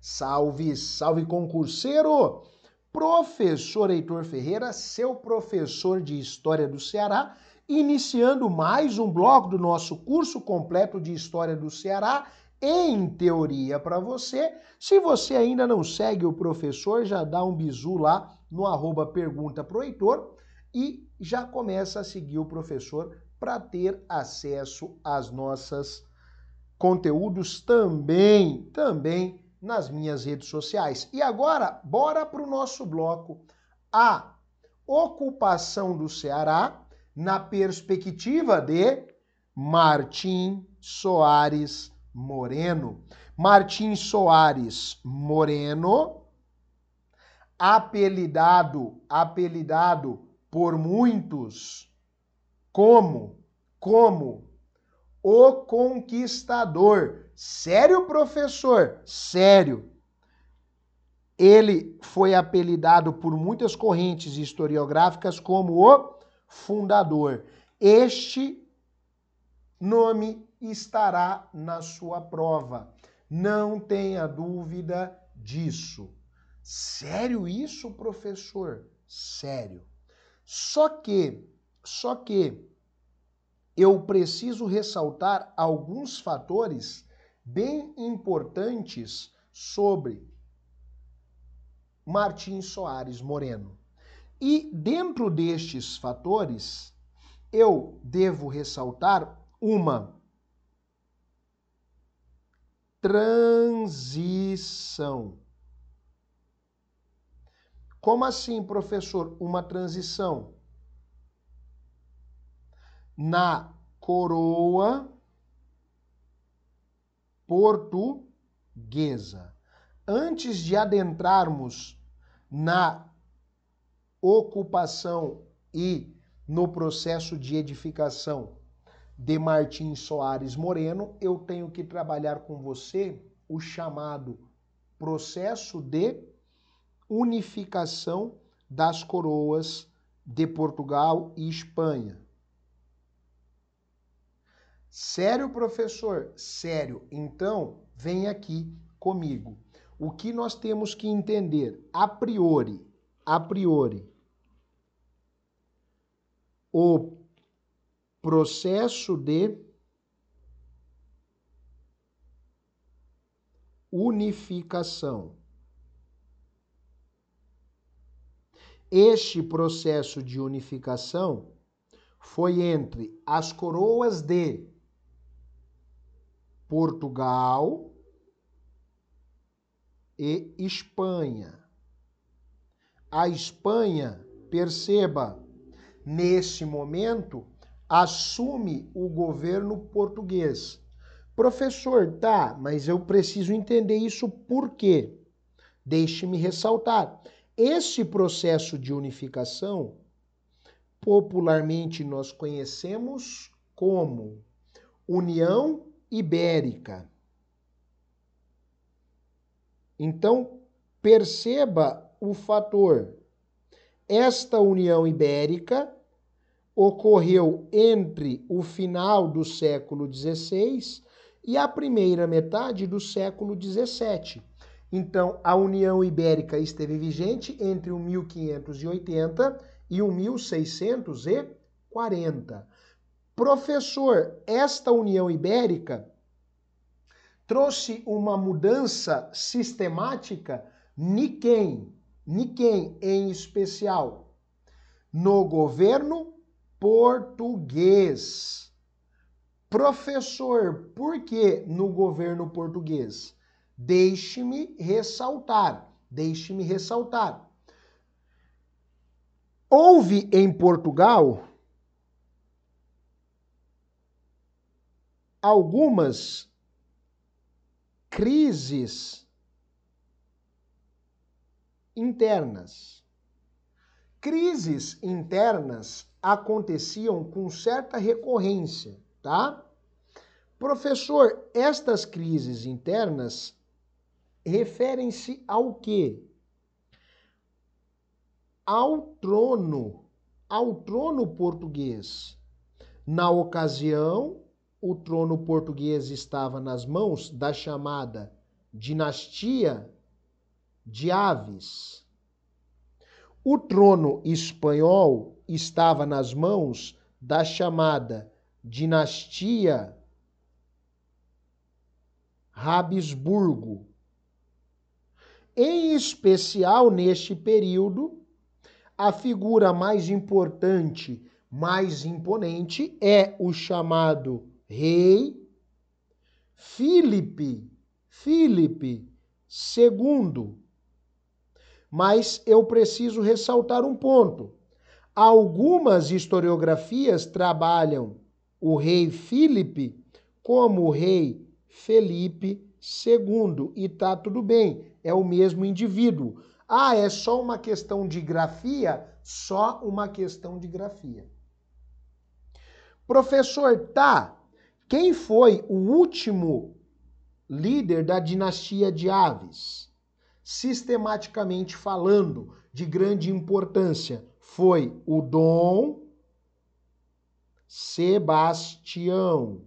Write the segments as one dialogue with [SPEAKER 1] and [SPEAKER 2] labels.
[SPEAKER 1] Salve, salve concurseiro! Professor Heitor Ferreira, seu professor de História do Ceará, iniciando mais um bloco do nosso curso completo de História do Ceará em teoria para você. Se você ainda não segue o professor, já dá um bisu lá no arroba pergunta pro Heitor e já começa a seguir o professor para ter acesso às nossas conteúdos também, também nas minhas redes sociais. E agora, bora para o nosso bloco. A ocupação do Ceará na perspectiva de Martim Soares Moreno. Martim Soares Moreno, apelidado, apelidado por muitos como, como o conquistador. Sério, professor? Sério. Ele foi apelidado por muitas correntes historiográficas como o fundador. Este nome estará na sua prova. Não tenha dúvida disso. Sério isso, professor? Sério. Só que, só que eu preciso ressaltar alguns fatores bem importantes sobre Martim Soares Moreno. E dentro destes fatores, eu devo ressaltar uma transição. Como assim, professor? Uma transição na coroa portuguesa. Antes de adentrarmos na ocupação e no processo de edificação de Martins Soares Moreno, eu tenho que trabalhar com você o chamado processo de unificação das coroas de Portugal e Espanha. Sério, professor? Sério. Então, vem aqui comigo. O que nós temos que entender a priori, a priori, o processo de unificação. Este processo de unificação foi entre as coroas de Portugal e Espanha. A Espanha, perceba, nesse momento, assume o governo português. Professor, tá, mas eu preciso entender isso por quê? Deixe-me ressaltar. Esse processo de unificação, popularmente nós conhecemos como União Ibérica. Então, perceba o fator. Esta União Ibérica ocorreu entre o final do século XVI e a primeira metade do século XVII. Então, a União Ibérica esteve vigente entre o 1580 e o 1640. Professor, esta União Ibérica trouxe uma mudança sistemática Niquem, Niquem em especial, no governo português. Professor, por que no governo português? Deixe-me ressaltar, deixe-me ressaltar. Houve em Portugal algumas crises internas. Crises internas aconteciam com certa recorrência, tá? Professor, estas crises internas referem-se ao quê? Ao trono, ao trono português. Na ocasião, o trono português estava nas mãos da chamada dinastia de Aves. O trono espanhol estava nas mãos da chamada dinastia Habsburgo. Em especial neste período, a figura mais importante, mais imponente é o chamado rei Filipe, Filipe II. Mas eu preciso ressaltar um ponto. Algumas historiografias trabalham o rei Filipe como o rei Felipe II e tá tudo bem, é o mesmo indivíduo. Ah, é só uma questão de grafia? Só uma questão de grafia. Professor, tá. Quem foi o último líder da dinastia de Aves? Sistematicamente falando, de grande importância, foi o Dom Sebastião.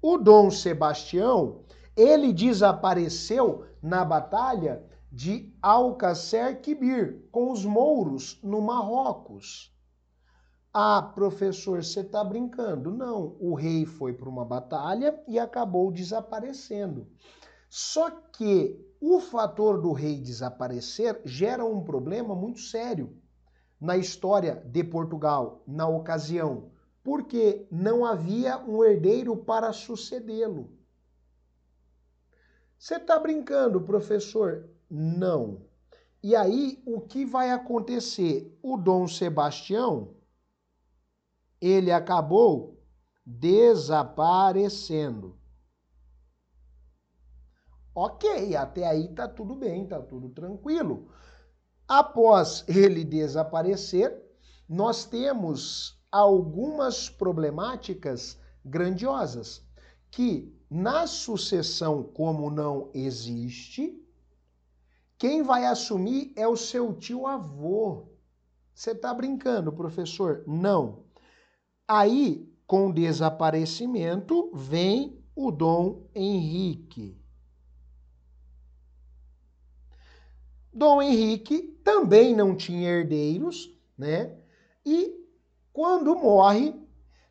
[SPEAKER 1] O Dom Sebastião, ele desapareceu na batalha de Alcacer Quibir com os mouros no Marrocos. Ah, professor, você está brincando. Não, o rei foi para uma batalha e acabou desaparecendo. Só que o fator do rei desaparecer gera um problema muito sério na história de Portugal na ocasião porque não havia um herdeiro para sucedê-lo. Você está brincando, professor? Não. E aí, o que vai acontecer? O Dom Sebastião, ele acabou desaparecendo. Ok, até aí tá tudo bem, tá tudo tranquilo. Após ele desaparecer, nós temos algumas problemáticas grandiosas que na sucessão como não existe, quem vai assumir é o seu tio avô. Você está brincando, professor? Não. Aí, com o desaparecimento, vem o Dom Henrique. Dom Henrique também não tinha herdeiros, né? E quando morre,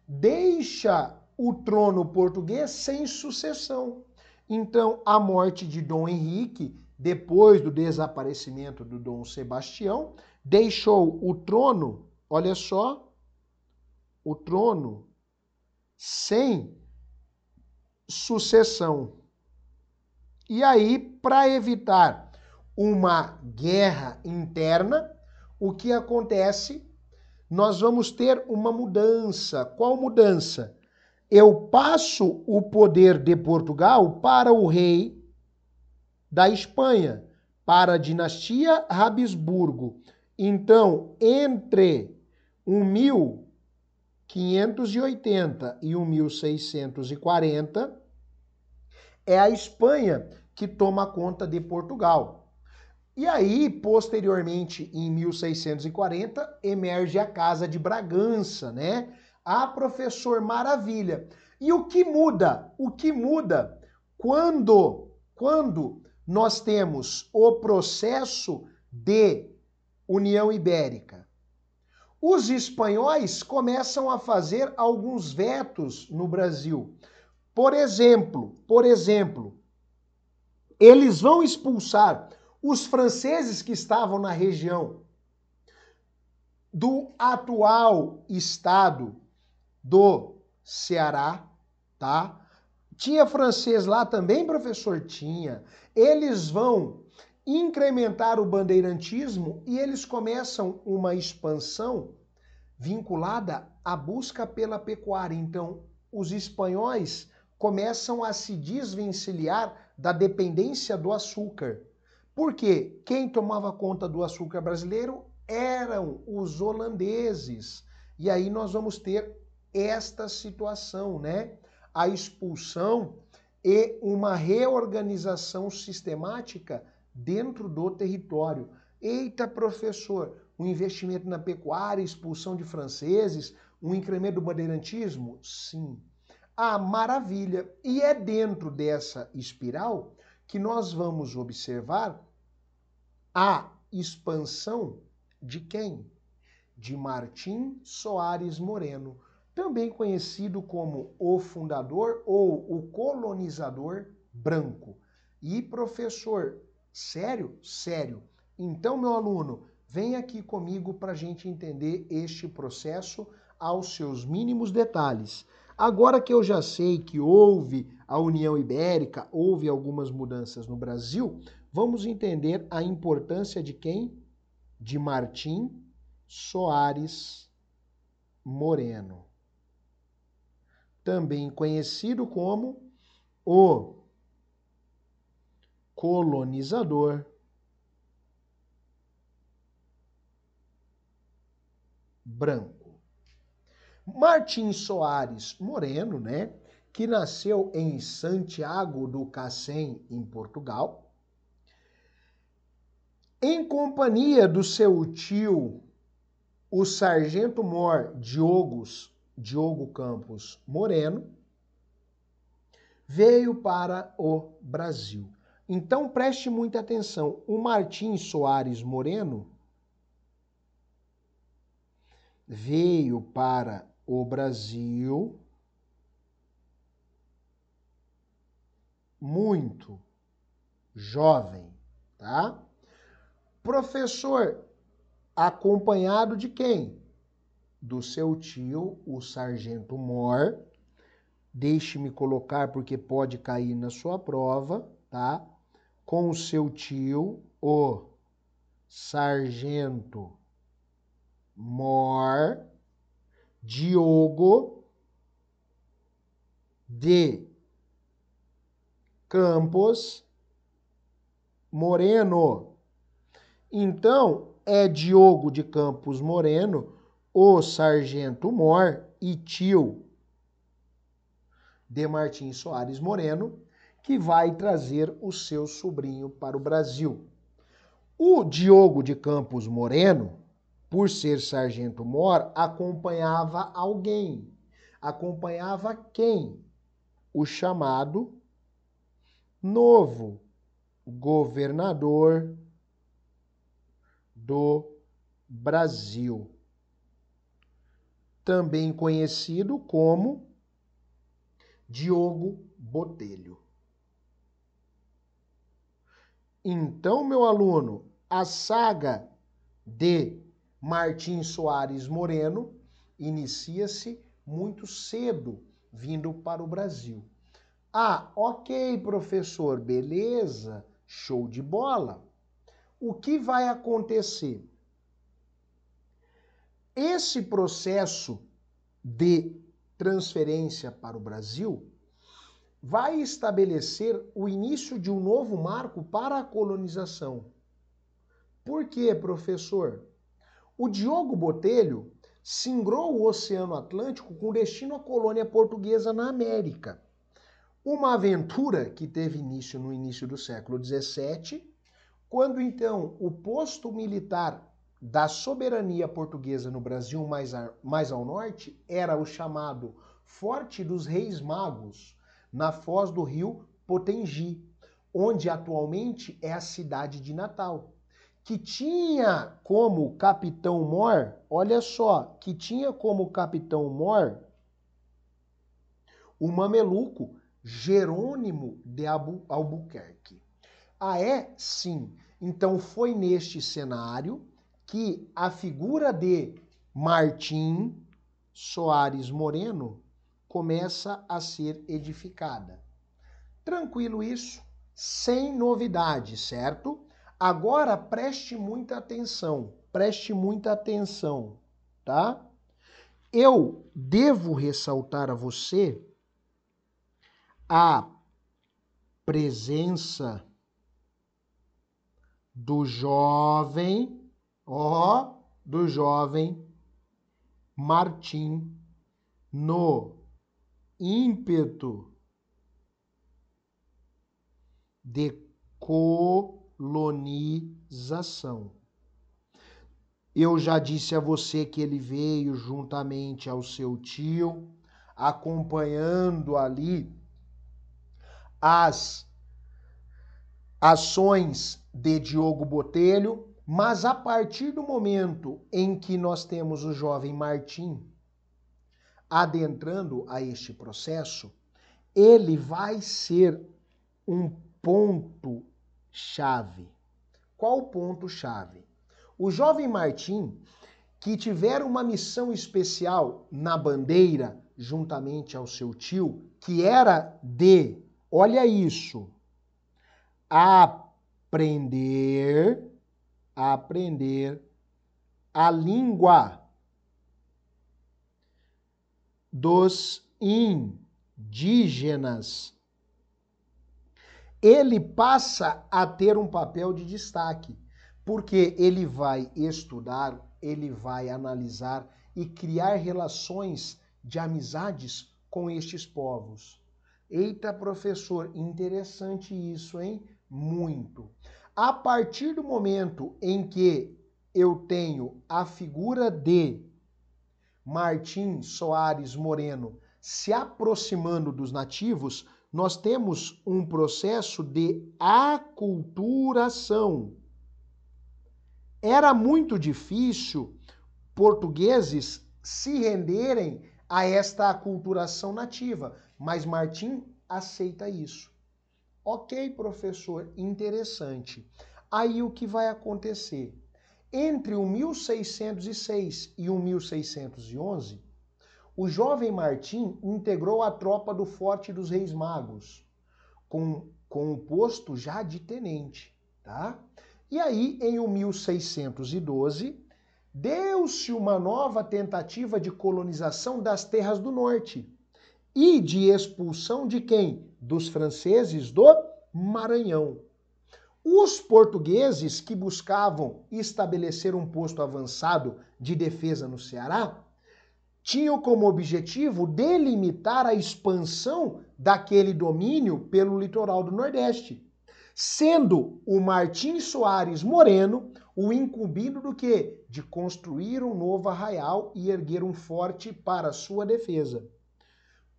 [SPEAKER 1] deixa o trono português sem sucessão. Então, a morte de Dom Henrique, depois do desaparecimento do Dom Sebastião, deixou o trono, olha só, o trono sem sucessão. E aí, para evitar uma guerra interna, o que acontece nós vamos ter uma mudança. Qual mudança? Eu passo o poder de Portugal para o rei da Espanha, para a dinastia Habsburgo. Então, entre 1580 e 1640, é a Espanha que toma conta de Portugal. E aí, posteriormente, em 1640, emerge a Casa de Bragança, né? A professor Maravilha. E o que muda? O que muda quando quando nós temos o processo de União Ibérica? Os espanhóis começam a fazer alguns vetos no Brasil. Por exemplo, por exemplo, eles vão expulsar os franceses que estavam na região do atual estado do Ceará, tá? Tinha francês lá também, professor? Tinha. Eles vão incrementar o bandeirantismo e eles começam uma expansão vinculada à busca pela pecuária. Então, os espanhóis começam a se desvencilhar da dependência do açúcar. Porque quem tomava conta do açúcar brasileiro eram os holandeses. E aí nós vamos ter esta situação, né? A expulsão e uma reorganização sistemática dentro do território. Eita, professor, um investimento na pecuária, expulsão de franceses, um incremento do bandeirantismo? Sim. Ah, maravilha! E é dentro dessa espiral que nós vamos observar a expansão de quem? De Martim Soares Moreno, também conhecido como o fundador ou o colonizador branco. E professor, sério? Sério. Então, meu aluno, vem aqui comigo para a gente entender este processo aos seus mínimos detalhes. Agora que eu já sei que houve a União Ibérica, houve algumas mudanças no Brasil, vamos entender a importância de quem? De Martim Soares Moreno, também conhecido como o colonizador branco. Martim Soares Moreno, né, que nasceu em Santiago do Cacém, em Portugal, em companhia do seu tio, o sargento-mor Diogos, Diogo Campos Moreno, veio para o Brasil. Então preste muita atenção. O Martim Soares Moreno veio para o Brasil muito jovem, tá? Professor, acompanhado de quem? Do seu tio, o sargento Mor. Deixe-me colocar porque pode cair na sua prova, tá? Com seu tio, o sargento Mor Diogo de Campos Moreno. Então, é Diogo de Campos Moreno, o sargento Mor e tio de Martins Soares Moreno, que vai trazer o seu sobrinho para o Brasil. O Diogo de Campos Moreno por ser sargento mor, acompanhava alguém. Acompanhava quem? O chamado novo governador do Brasil, também conhecido como Diogo Botelho. Então, meu aluno, a saga de Martim Soares Moreno inicia-se muito cedo, vindo para o Brasil. Ah, ok, professor, beleza, show de bola. O que vai acontecer? Esse processo de transferência para o Brasil vai estabelecer o início de um novo marco para a colonização. Por quê, professor? O Diogo Botelho singrou o Oceano Atlântico com destino à colônia portuguesa na América. Uma aventura que teve início no início do século XVII, quando então o posto militar da soberania portuguesa no Brasil mais, a, mais ao norte era o chamado Forte dos Reis Magos, na foz do rio Potengi, onde atualmente é a cidade de Natal que tinha como capitão mor, olha só, que tinha como capitão mor o mameluco Jerônimo de Albuquerque. Ah, é? Sim. Então foi neste cenário que a figura de Martim Soares Moreno começa a ser edificada. Tranquilo isso? Sem novidade, certo? Agora preste muita atenção, preste muita atenção, tá? Eu devo ressaltar a você a presença do jovem, ó, do jovem Martim no ímpeto de co colonização. Eu já disse a você que ele veio juntamente ao seu tio, acompanhando ali as ações de Diogo Botelho, mas a partir do momento em que nós temos o jovem Martim adentrando a este processo, ele vai ser um ponto chave. Qual o ponto chave? O jovem Martim, que tiver uma missão especial na bandeira, juntamente ao seu tio, que era de, olha isso, aprender, aprender a língua dos indígenas. Ele passa a ter um papel de destaque, porque ele vai estudar, ele vai analisar e criar relações de amizades com estes povos. Eita, professor, interessante isso, hein? Muito. A partir do momento em que eu tenho a figura de Martim Soares Moreno se aproximando dos nativos, nós temos um processo de aculturação. Era muito difícil portugueses se renderem a esta aculturação nativa, mas Martim aceita isso. Ok, professor, interessante. Aí o que vai acontecer? Entre o 1606 e o 1611, o jovem Martim integrou a tropa do Forte dos Reis Magos, com, com o posto já de tenente, tá? E aí, em 1612, deu-se uma nova tentativa de colonização das terras do norte e de expulsão de quem? Dos franceses do Maranhão. Os portugueses que buscavam estabelecer um posto avançado de defesa no Ceará tinham como objetivo delimitar a expansão daquele domínio pelo litoral do Nordeste, sendo o Martim Soares Moreno o incumbido do que? De construir um novo arraial e erguer um forte para sua defesa.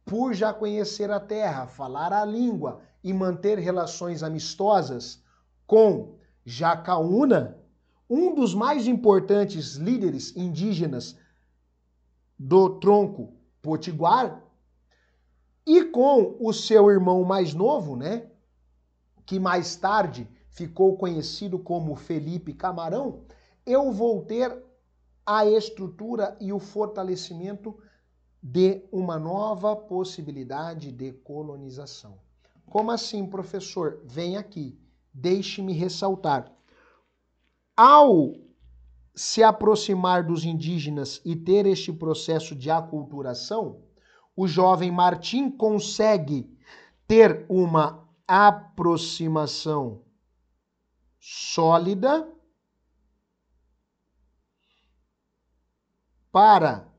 [SPEAKER 1] Por já conhecer a terra, falar a língua e manter relações amistosas, com Jacaúna, um dos mais importantes líderes indígenas do tronco potiguar, e com o seu irmão mais novo, né, que mais tarde ficou conhecido como Felipe Camarão, eu vou ter a estrutura e o fortalecimento de uma nova possibilidade de colonização. Como assim, professor? Vem aqui deixe-me ressaltar. Ao se aproximar dos indígenas e ter este processo de aculturação, o jovem Martim consegue ter uma aproximação sólida para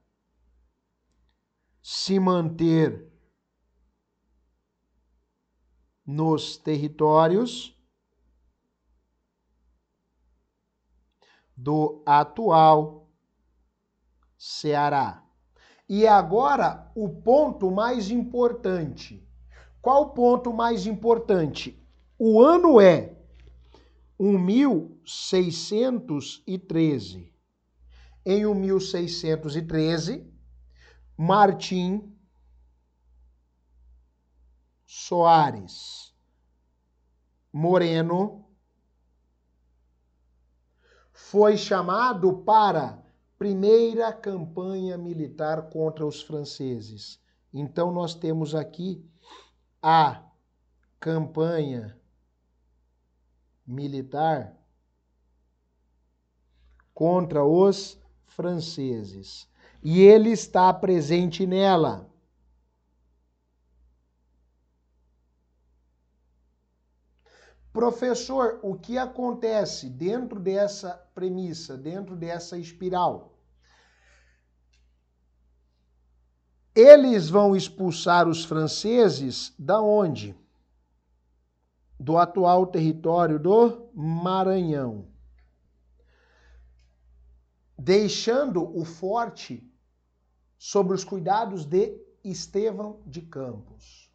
[SPEAKER 1] se manter nos territórios do atual Ceará. E agora o ponto mais importante. Qual o ponto mais importante? O ano é 1613. Em 1613, Martim Soares Moreno foi chamado para primeira campanha militar contra os franceses. Então nós temos aqui a campanha militar contra os franceses. E ele está presente nela. Professor, o que acontece dentro dessa premissa, dentro dessa espiral? Eles vão expulsar os franceses da onde? Do atual território do Maranhão. Deixando o forte sob os cuidados de Estevão de Campos.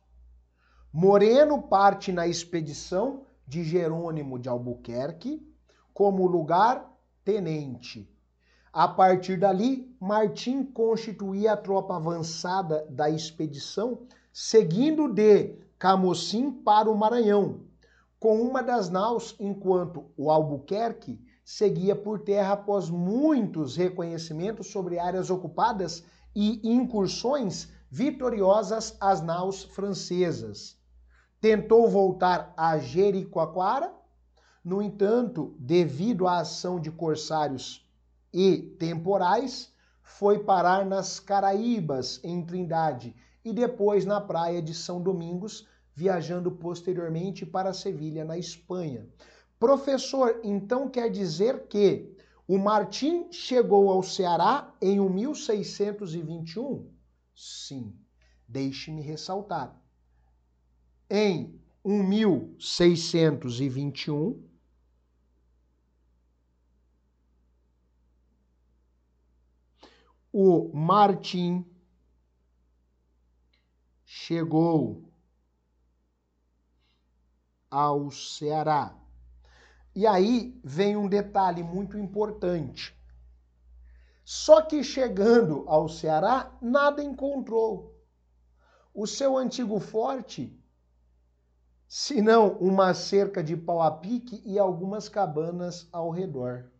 [SPEAKER 1] Moreno parte na expedição de Jerônimo de Albuquerque como lugar tenente. A partir dali, Martim constituía a tropa avançada da expedição, seguindo de Camocim para o Maranhão, com uma das naus, enquanto o Albuquerque seguia por terra após muitos reconhecimentos sobre áreas ocupadas e incursões vitoriosas às naus francesas. Tentou voltar a Jericoacoara, no entanto, devido à ação de corsários e temporais, foi parar nas Caraíbas, em Trindade, e depois na praia de São Domingos, viajando posteriormente para Sevilha, na Espanha. Professor, então quer dizer que o Martim chegou ao Ceará em 1621? Sim. Deixe-me ressaltar. Em 1621, o Martim chegou ao Ceará. E aí vem um detalhe muito importante. Só que chegando ao Ceará, nada encontrou. O seu antigo forte, senão uma cerca de pau a pique e algumas cabanas ao redor.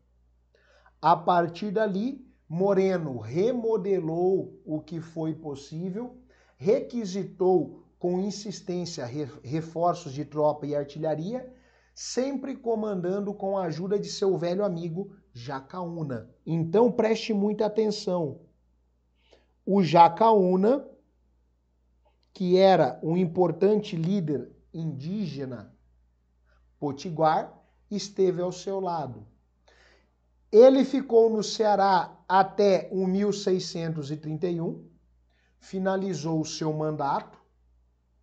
[SPEAKER 1] A partir dali, Moreno remodelou o que foi possível, requisitou com insistência reforços de tropa e artilharia sempre comandando com a ajuda de seu velho amigo Jacaúna. Então preste muita atenção. O Jacaúna, que era um importante líder indígena potiguar, esteve ao seu lado. Ele ficou no Ceará até o 1631, finalizou seu mandato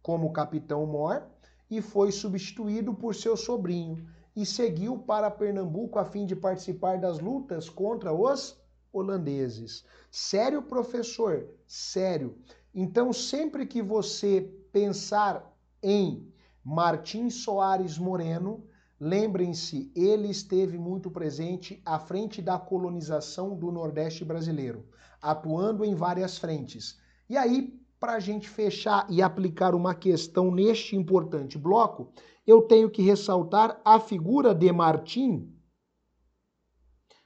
[SPEAKER 1] como capitão-mor e foi substituído por seu sobrinho e seguiu para Pernambuco a fim de participar das lutas contra os holandeses. Sério, professor? Sério. Então, sempre que você pensar em Martim Soares Moreno, lembrem-se, ele esteve muito presente à frente da colonização do Nordeste brasileiro, atuando em várias frentes. E aí, para a gente fechar e aplicar uma questão neste importante bloco, eu tenho que ressaltar a figura de Martim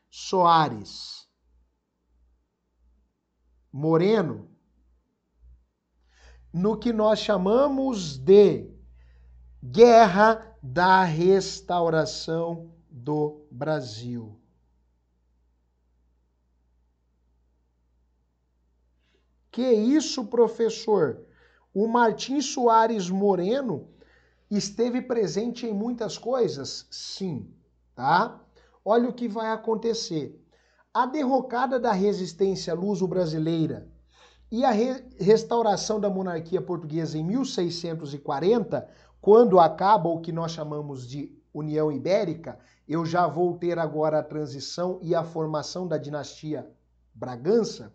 [SPEAKER 1] Soares Moreno no que nós chamamos de Guerra da Restauração do Brasil. Que isso, professor? O Martim Soares Moreno esteve presente em muitas coisas? Sim, tá? Olha o que vai acontecer. A derrocada da resistência luso-brasileira e a re restauração da monarquia portuguesa em 1640, quando acaba o que nós chamamos de União Ibérica, eu já vou ter agora a transição e a formação da dinastia Bragança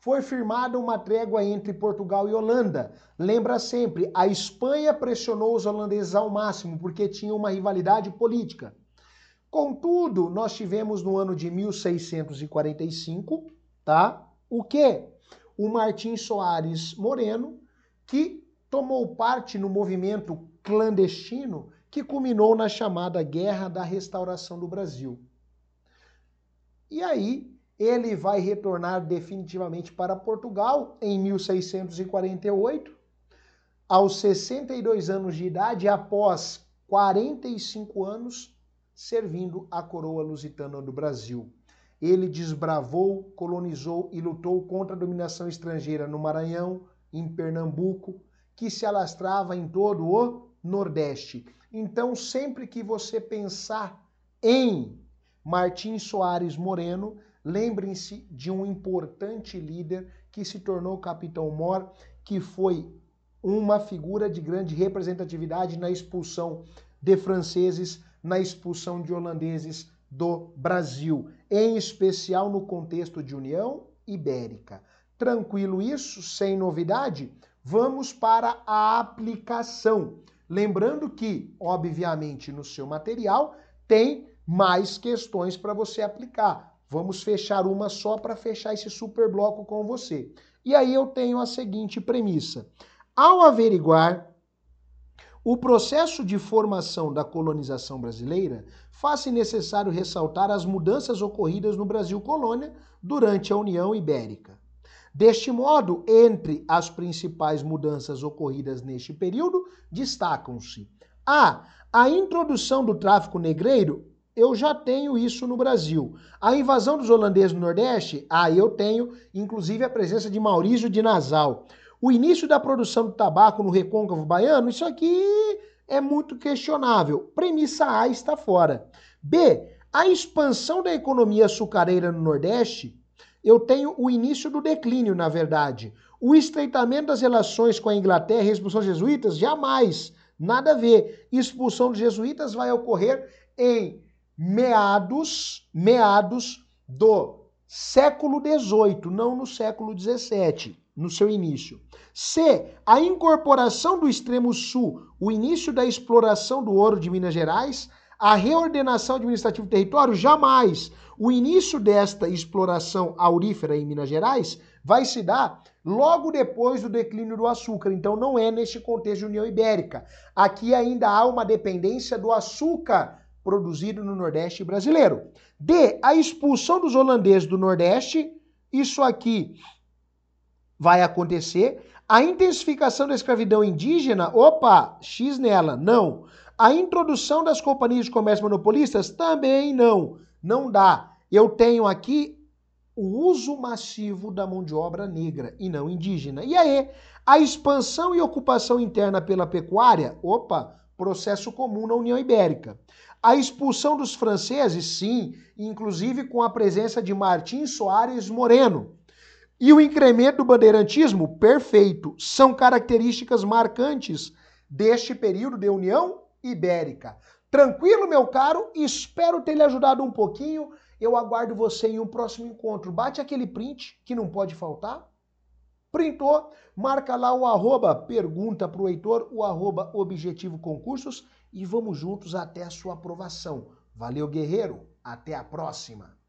[SPEAKER 1] foi firmada uma trégua entre Portugal e Holanda. Lembra sempre, a Espanha pressionou os holandeses ao máximo porque tinha uma rivalidade política. Contudo, nós tivemos no ano de 1645, tá? O que? O Martim Soares Moreno, que tomou parte no movimento clandestino que culminou na chamada Guerra da Restauração do Brasil. E aí, ele vai retornar definitivamente para Portugal em 1648, aos 62 anos de idade, após 45 anos servindo a coroa lusitana do Brasil. Ele desbravou, colonizou e lutou contra a dominação estrangeira no Maranhão, em Pernambuco, que se alastrava em todo o Nordeste. Então, sempre que você pensar em Martim Soares Moreno, Lembrem-se de um importante líder que se tornou capitão Mor, que foi uma figura de grande representatividade na expulsão de franceses, na expulsão de holandeses do Brasil, em especial no contexto de União Ibérica. Tranquilo isso, sem novidade? Vamos para a aplicação. Lembrando que, obviamente, no seu material tem mais questões para você aplicar. Vamos fechar uma só para fechar esse super bloco com você. E aí eu tenho a seguinte premissa. Ao averiguar o processo de formação da colonização brasileira, faz-se necessário ressaltar as mudanças ocorridas no Brasil colônia durante a União Ibérica. Deste modo, entre as principais mudanças ocorridas neste período, destacam-se a a introdução do tráfico negreiro, eu já tenho isso no Brasil. A invasão dos holandeses no Nordeste, ah, eu tenho, inclusive, a presença de Maurício de Nasal. O início da produção do tabaco no recôncavo baiano, isso aqui é muito questionável. Premissa A está fora. B, a expansão da economia açucareira no Nordeste, eu tenho o início do declínio, na verdade. O estreitamento das relações com a Inglaterra e a expulsão dos jesuítas, jamais. Nada a ver. Expulsão dos jesuítas vai ocorrer em meados, meados do século XVIII, não no século XVII, no seu início. C. A incorporação do extremo sul, o início da exploração do ouro de Minas Gerais, a reordenação administrativa do território, jamais. O início desta exploração aurífera em Minas Gerais vai se dar logo depois do declínio do açúcar. Então não é neste contexto de União Ibérica. Aqui ainda há uma dependência do açúcar produzido no Nordeste brasileiro. D. A expulsão dos holandeses do Nordeste. Isso aqui vai acontecer. A intensificação da escravidão indígena, opa, X nela, não. A introdução das companhias de comércio monopolistas, também não. Não dá eu tenho aqui o uso massivo da mão de obra negra e não indígena. E aí, a expansão e ocupação interna pela pecuária, opa, processo comum na União Ibérica. A expulsão dos franceses, sim, inclusive com a presença de Martim Soares Moreno. E o incremento do bandeirantismo, perfeito, são características marcantes deste período de União Ibérica. Tranquilo, meu caro? Espero ter lhe ajudado um pouquinho. Eu aguardo você em um próximo encontro. Bate aquele print que não pode faltar. Printou, marca lá o arroba, pergunta para o Heitor, o arroba Objetivo Concursos e vamos juntos até a sua aprovação. Valeu, guerreiro. Até a próxima.